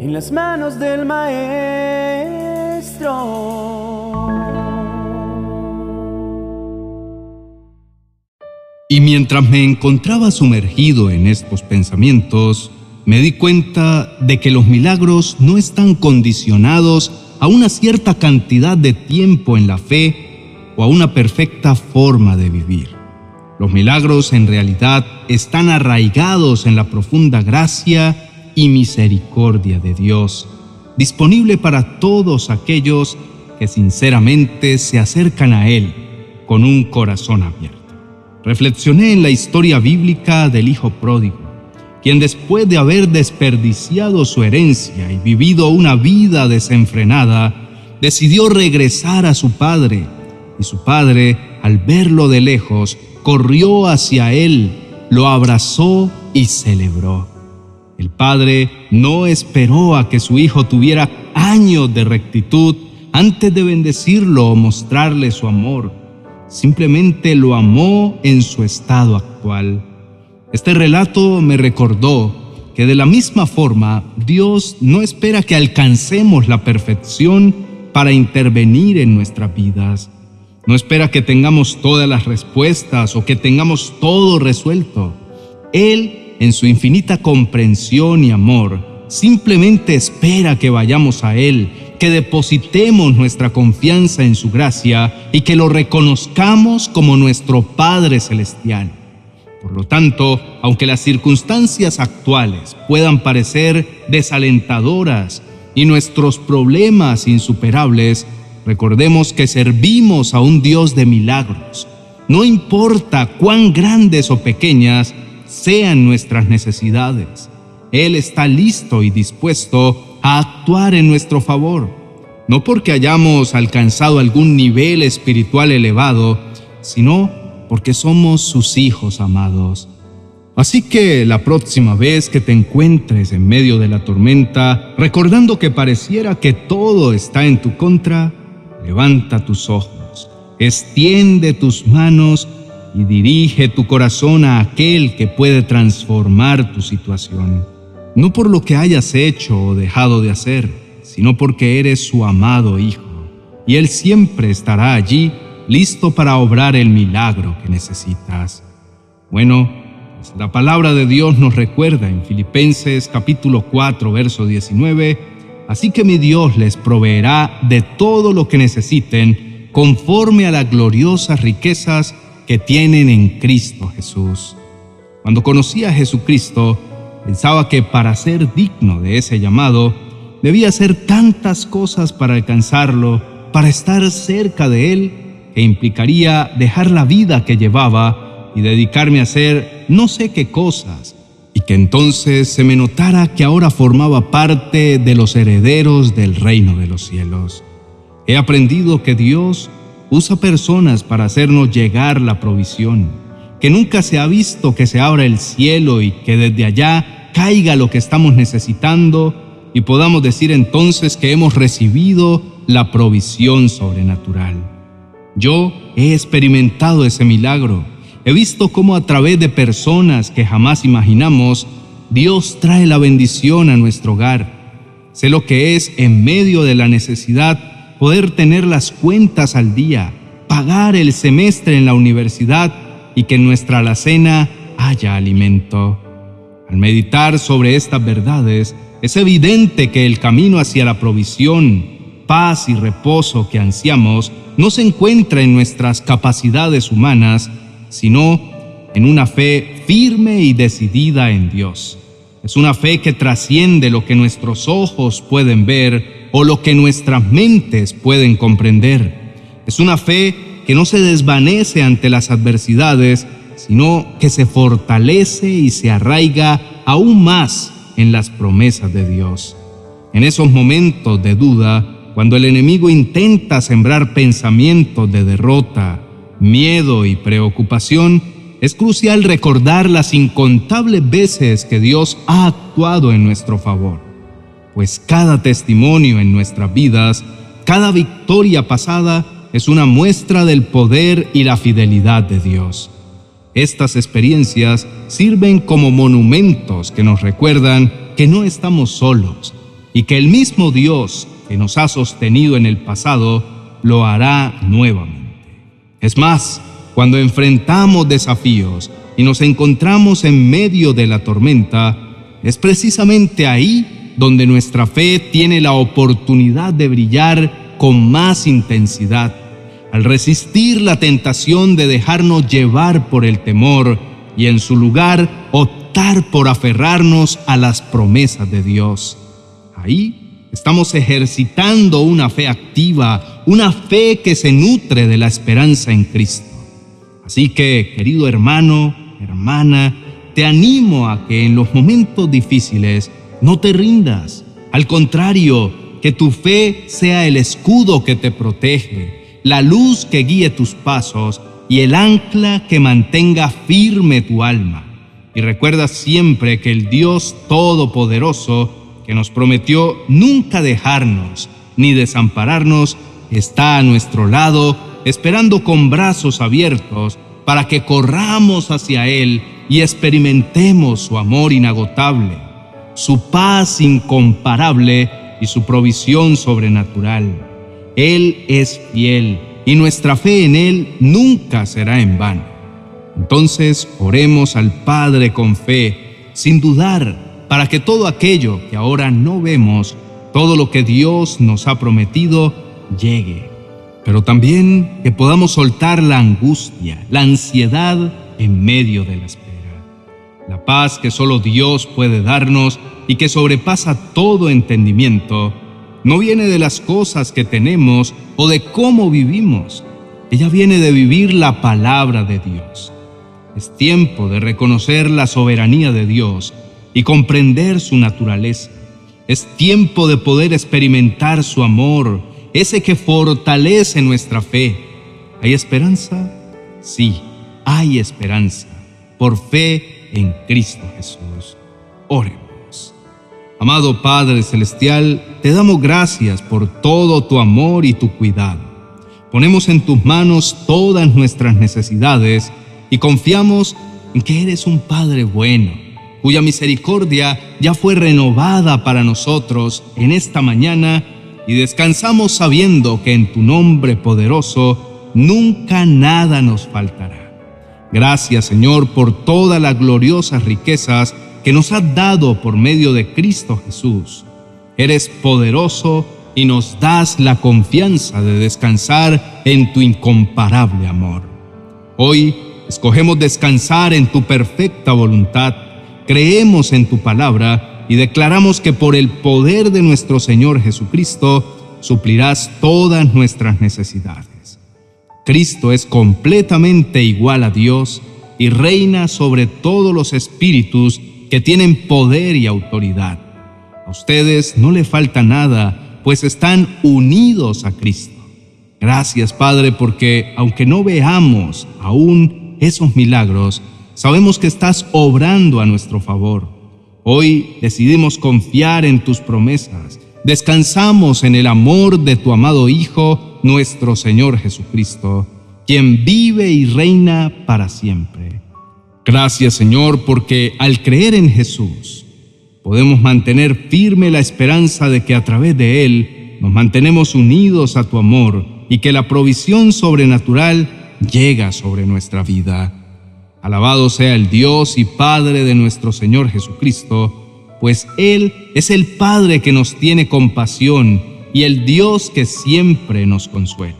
en las manos del Maestro. Y mientras me encontraba sumergido en estos pensamientos, me di cuenta de que los milagros no están condicionados a una cierta cantidad de tiempo en la fe o a una perfecta forma de vivir. Los milagros en realidad están arraigados en la profunda gracia y misericordia de Dios, disponible para todos aquellos que sinceramente se acercan a Él con un corazón abierto. Reflexioné en la historia bíblica del Hijo Pródigo, quien después de haber desperdiciado su herencia y vivido una vida desenfrenada, decidió regresar a su padre, y su padre, al verlo de lejos, corrió hacia él, lo abrazó y celebró. El padre no esperó a que su hijo tuviera años de rectitud antes de bendecirlo o mostrarle su amor. Simplemente lo amó en su estado actual. Este relato me recordó que de la misma forma Dios no espera que alcancemos la perfección para intervenir en nuestras vidas. No espera que tengamos todas las respuestas o que tengamos todo resuelto. Él en su infinita comprensión y amor, simplemente espera que vayamos a Él, que depositemos nuestra confianza en su gracia y que lo reconozcamos como nuestro Padre Celestial. Por lo tanto, aunque las circunstancias actuales puedan parecer desalentadoras y nuestros problemas insuperables, recordemos que servimos a un Dios de milagros. No importa cuán grandes o pequeñas sean nuestras necesidades. Él está listo y dispuesto a actuar en nuestro favor, no porque hayamos alcanzado algún nivel espiritual elevado, sino porque somos sus hijos amados. Así que la próxima vez que te encuentres en medio de la tormenta, recordando que pareciera que todo está en tu contra, levanta tus ojos, extiende tus manos y dirige tu corazón a aquel que puede transformar tu situación, no por lo que hayas hecho o dejado de hacer, sino porque eres su amado Hijo, y Él siempre estará allí listo para obrar el milagro que necesitas. Bueno, pues la palabra de Dios nos recuerda en Filipenses capítulo 4, verso 19, así que mi Dios les proveerá de todo lo que necesiten conforme a las gloriosas riquezas que tienen en Cristo Jesús. Cuando conocí a Jesucristo, pensaba que para ser digno de ese llamado, debía hacer tantas cosas para alcanzarlo, para estar cerca de Él, que implicaría dejar la vida que llevaba y dedicarme a hacer no sé qué cosas, y que entonces se me notara que ahora formaba parte de los herederos del reino de los cielos. He aprendido que Dios usa personas para hacernos llegar la provisión, que nunca se ha visto que se abra el cielo y que desde allá caiga lo que estamos necesitando y podamos decir entonces que hemos recibido la provisión sobrenatural. Yo he experimentado ese milagro. He visto cómo a través de personas que jamás imaginamos, Dios trae la bendición a nuestro hogar. Sé lo que es en medio de la necesidad poder tener las cuentas al día, pagar el semestre en la universidad y que en nuestra alacena haya alimento. Al meditar sobre estas verdades, es evidente que el camino hacia la provisión, paz y reposo que ansiamos no se encuentra en nuestras capacidades humanas, sino en una fe firme y decidida en Dios. Es una fe que trasciende lo que nuestros ojos pueden ver o lo que nuestras mentes pueden comprender. Es una fe que no se desvanece ante las adversidades, sino que se fortalece y se arraiga aún más en las promesas de Dios. En esos momentos de duda, cuando el enemigo intenta sembrar pensamientos de derrota, miedo y preocupación, es crucial recordar las incontables veces que Dios ha actuado en nuestro favor pues cada testimonio en nuestras vidas, cada victoria pasada es una muestra del poder y la fidelidad de Dios. Estas experiencias sirven como monumentos que nos recuerdan que no estamos solos, y que el mismo Dios que nos ha sostenido en el pasado lo hará nuevamente. Es más, cuando enfrentamos desafíos y nos encontramos en medio de la tormenta, es precisamente ahí donde nuestra fe tiene la oportunidad de brillar con más intensidad, al resistir la tentación de dejarnos llevar por el temor y en su lugar optar por aferrarnos a las promesas de Dios. Ahí estamos ejercitando una fe activa, una fe que se nutre de la esperanza en Cristo. Así que, querido hermano, hermana, te animo a que en los momentos difíciles no te rindas. Al contrario, que tu fe sea el escudo que te protege, la luz que guíe tus pasos y el ancla que mantenga firme tu alma. Y recuerda siempre que el Dios Todopoderoso que nos prometió nunca dejarnos ni desampararnos, está a nuestro lado, esperando con brazos abiertos para que corramos hacia Él y experimentemos su amor inagotable, su paz incomparable y su provisión sobrenatural. Él es fiel y nuestra fe en Él nunca será en vano. Entonces oremos al Padre con fe, sin dudar para que todo aquello que ahora no vemos, todo lo que Dios nos ha prometido, llegue. Pero también que podamos soltar la angustia, la ansiedad en medio de la espera. La paz que solo Dios puede darnos y que sobrepasa todo entendimiento, no viene de las cosas que tenemos o de cómo vivimos. Ella viene de vivir la palabra de Dios. Es tiempo de reconocer la soberanía de Dios y comprender su naturaleza. Es tiempo de poder experimentar su amor, ese que fortalece nuestra fe. ¿Hay esperanza? Sí, hay esperanza. Por fe en Cristo Jesús. Oremos. Amado Padre Celestial, te damos gracias por todo tu amor y tu cuidado. Ponemos en tus manos todas nuestras necesidades y confiamos en que eres un Padre bueno cuya misericordia ya fue renovada para nosotros en esta mañana y descansamos sabiendo que en tu nombre poderoso nunca nada nos faltará. Gracias Señor por todas las gloriosas riquezas que nos has dado por medio de Cristo Jesús. Eres poderoso y nos das la confianza de descansar en tu incomparable amor. Hoy escogemos descansar en tu perfecta voluntad creemos en tu palabra y declaramos que por el poder de nuestro Señor Jesucristo suplirás todas nuestras necesidades. Cristo es completamente igual a Dios y reina sobre todos los espíritus que tienen poder y autoridad. A ustedes no le falta nada, pues están unidos a Cristo. Gracias, Padre, porque aunque no veamos aún esos milagros, Sabemos que estás obrando a nuestro favor. Hoy decidimos confiar en tus promesas. Descansamos en el amor de tu amado Hijo, nuestro Señor Jesucristo, quien vive y reina para siempre. Gracias Señor, porque al creer en Jesús, podemos mantener firme la esperanza de que a través de Él nos mantenemos unidos a tu amor y que la provisión sobrenatural llega sobre nuestra vida. Alabado sea el Dios y Padre de nuestro Señor Jesucristo, pues Él es el Padre que nos tiene compasión y el Dios que siempre nos consuela.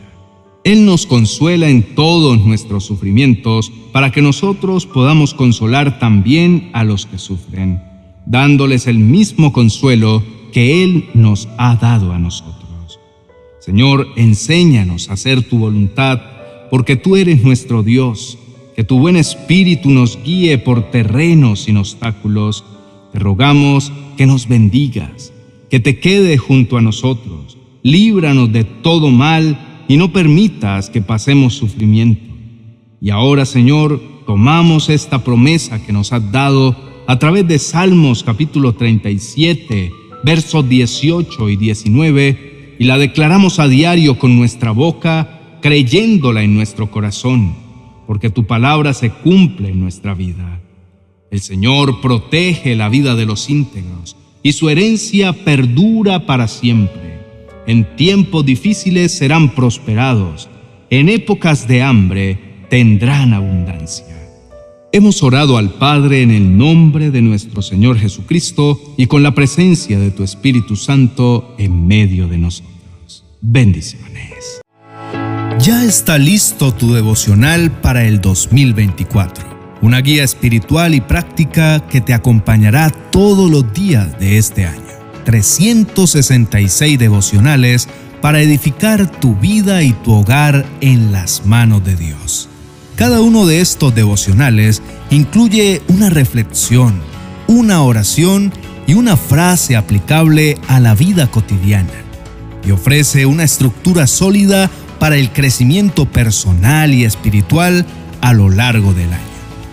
Él nos consuela en todos nuestros sufrimientos para que nosotros podamos consolar también a los que sufren, dándoles el mismo consuelo que Él nos ha dado a nosotros. Señor, enséñanos a hacer tu voluntad, porque tú eres nuestro Dios que tu buen espíritu nos guíe por terrenos sin obstáculos. Te rogamos que nos bendigas, que te quede junto a nosotros. Líbranos de todo mal y no permitas que pasemos sufrimiento. Y ahora, Señor, tomamos esta promesa que nos has dado a través de Salmos capítulo 37, versos 18 y 19, y la declaramos a diario con nuestra boca, creyéndola en nuestro corazón porque tu palabra se cumple en nuestra vida. El Señor protege la vida de los íntegros, y su herencia perdura para siempre. En tiempos difíciles serán prosperados, en épocas de hambre tendrán abundancia. Hemos orado al Padre en el nombre de nuestro Señor Jesucristo y con la presencia de tu Espíritu Santo en medio de nosotros. Bendiciones. Ya está listo tu devocional para el 2024, una guía espiritual y práctica que te acompañará todos los días de este año. 366 devocionales para edificar tu vida y tu hogar en las manos de Dios. Cada uno de estos devocionales incluye una reflexión, una oración y una frase aplicable a la vida cotidiana y ofrece una estructura sólida para el crecimiento personal y espiritual a lo largo del año.